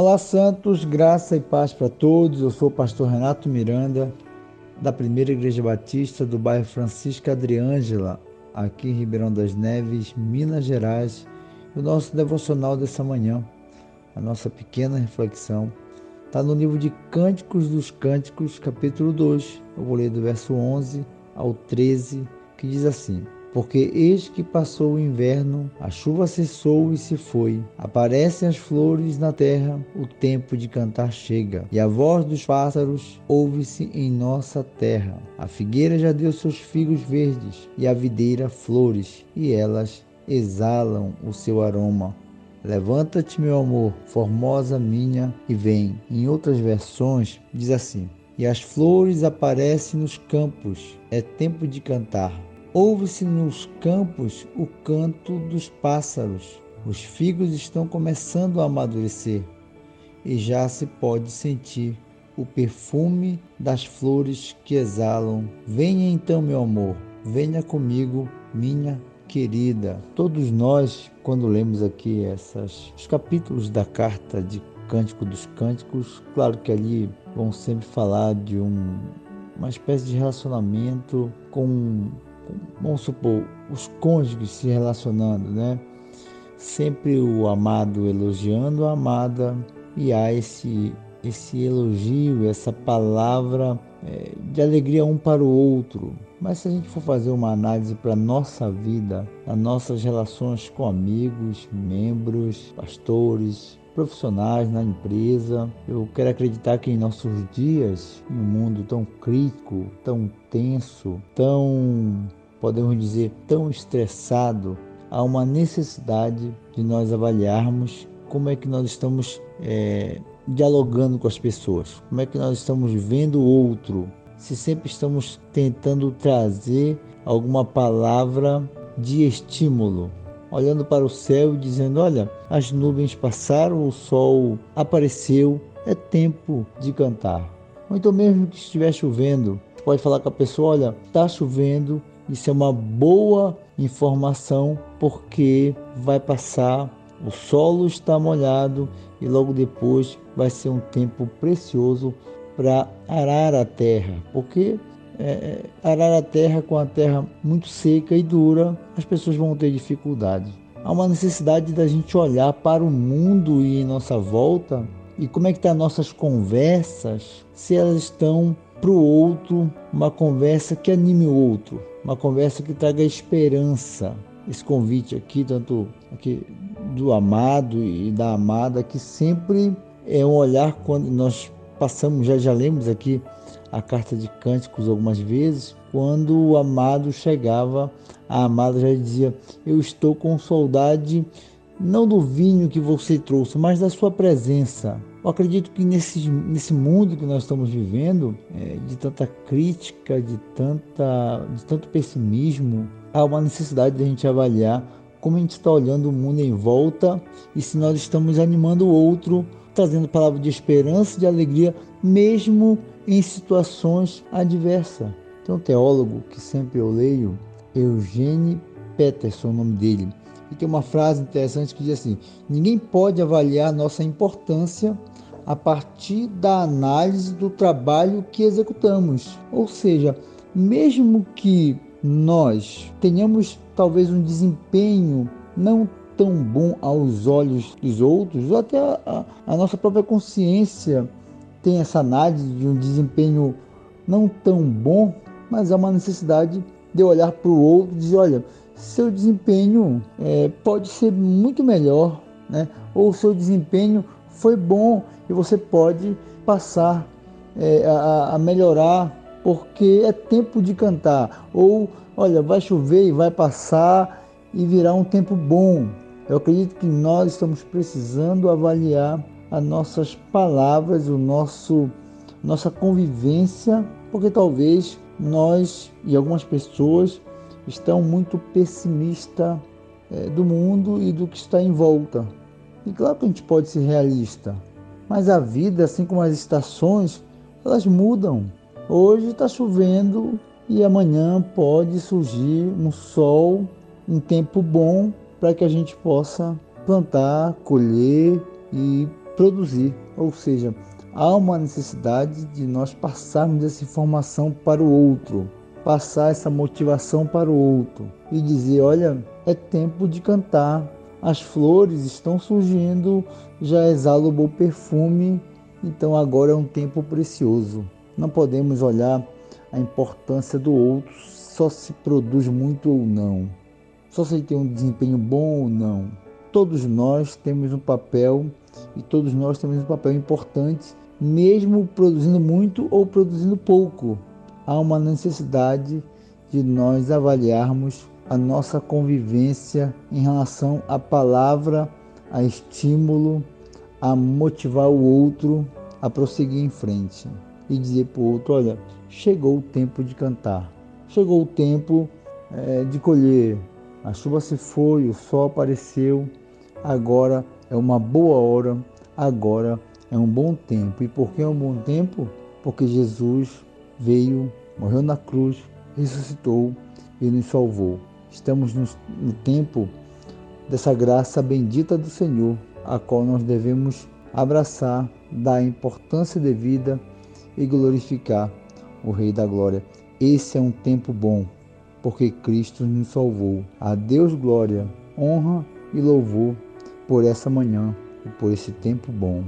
Olá, Santos, graça e paz para todos. Eu sou o pastor Renato Miranda, da Primeira Igreja Batista do bairro Francisca Adriângela, aqui em Ribeirão das Neves, Minas Gerais. O nosso devocional dessa manhã, a nossa pequena reflexão, está no livro de Cânticos dos Cânticos, capítulo 2. Eu vou ler do verso 11 ao 13, que diz assim. Porque eis que passou o inverno, a chuva cessou e se foi. Aparecem as flores na terra, o tempo de cantar chega. E a voz dos pássaros ouve-se em nossa terra. A figueira já deu seus figos verdes, e a videira flores, e elas exalam o seu aroma. Levanta-te, meu amor, formosa minha, e vem. Em outras versões, diz assim: E as flores aparecem nos campos, é tempo de cantar. Ouve-se nos campos o canto dos pássaros. Os figos estão começando a amadurecer e já se pode sentir o perfume das flores que exalam. Venha então, meu amor, venha comigo, minha querida. Todos nós, quando lemos aqui essas, os capítulos da carta de Cântico dos Cânticos, claro que ali vão sempre falar de um, uma espécie de relacionamento com vamos supor, os cônjuges se relacionando, né? Sempre o amado elogiando a amada e há esse, esse elogio, essa palavra é, de alegria um para o outro. Mas se a gente for fazer uma análise para a nossa vida, as nossas relações com amigos, membros, pastores, profissionais na empresa. Eu quero acreditar que em nossos dias, em um mundo tão crítico, tão tenso, tão podemos dizer, tão estressado, há uma necessidade de nós avaliarmos como é que nós estamos é, dialogando com as pessoas, como é que nós estamos vendo o outro, se sempre estamos tentando trazer alguma palavra de estímulo, olhando para o céu e dizendo: Olha, as nuvens passaram, o sol apareceu, é tempo de cantar. Ou então, mesmo que estiver chovendo, pode falar com a pessoa: Olha, está chovendo, isso é uma boa informação porque vai passar, o solo está molhado e logo depois vai ser um tempo precioso para arar a terra, porque é, é, arar a terra com a terra muito seca e dura, as pessoas vão ter dificuldade. Há uma necessidade da gente olhar para o mundo e em nossa volta e como é que estão tá nossas conversas, se elas estão para o outro, uma conversa que anime o outro, uma conversa que traga esperança. Esse convite aqui, tanto aqui do amado e da amada, que sempre é um olhar quando nós passamos, já já lemos aqui a carta de cânticos algumas vezes, quando o amado chegava, a amada já dizia: Eu estou com saudade não do vinho que você trouxe, mas da sua presença. Eu acredito que nesse, nesse mundo que nós estamos vivendo, é, de tanta crítica, de, tanta, de tanto pessimismo, há uma necessidade de a gente avaliar como a gente está olhando o mundo em volta e se nós estamos animando o outro, trazendo palavras de esperança, de alegria, mesmo em situações adversas. Tem um teólogo que sempre eu leio, Eugene Peterson, o nome dele. E tem uma frase interessante que diz assim: ninguém pode avaliar nossa importância a partir da análise do trabalho que executamos. Ou seja, mesmo que nós tenhamos talvez um desempenho não tão bom aos olhos dos outros, ou até a, a nossa própria consciência tem essa análise de um desempenho não tão bom, mas há uma necessidade de olhar para o outro e dizer, olha, seu desempenho é, pode ser muito melhor, né? ou seu desempenho foi bom e você pode passar é, a, a melhorar porque é tempo de cantar. Ou, olha, vai chover e vai passar e virá um tempo bom. Eu acredito que nós estamos precisando avaliar as nossas palavras, o nosso nossa convivência, porque talvez nós e algumas pessoas estão muito pessimistas é, do mundo e do que está em volta. E claro que a gente pode ser realista, mas a vida, assim como as estações, elas mudam. Hoje está chovendo e amanhã pode surgir um sol, um tempo bom para que a gente possa plantar, colher e produzir, ou seja, há uma necessidade de nós passarmos essa informação para o outro, passar essa motivação para o outro e dizer: olha, é tempo de cantar, as flores estão surgindo, já exala o bom perfume, então agora é um tempo precioso. Não podemos olhar a importância do outro, só se produz muito ou não, só se tem um desempenho bom ou não. Todos nós temos um papel e todos nós temos um papel importante, mesmo produzindo muito ou produzindo pouco. Há uma necessidade de nós avaliarmos a nossa convivência em relação à palavra, a estímulo, a motivar o outro a prosseguir em frente e dizer para o outro: olha, chegou o tempo de cantar, chegou o tempo é, de colher. A chuva se foi, o sol apareceu, agora é uma boa hora, agora é um bom tempo. E por que é um bom tempo? Porque Jesus veio, morreu na cruz, ressuscitou e nos salvou. Estamos no, tempo dessa graça bendita do Senhor, a qual nós devemos abraçar, dar importância devida e glorificar o Rei da Glória. Esse é um tempo bom, porque Cristo nos salvou. A Deus glória, honra e louvor por essa manhã e por esse tempo bom.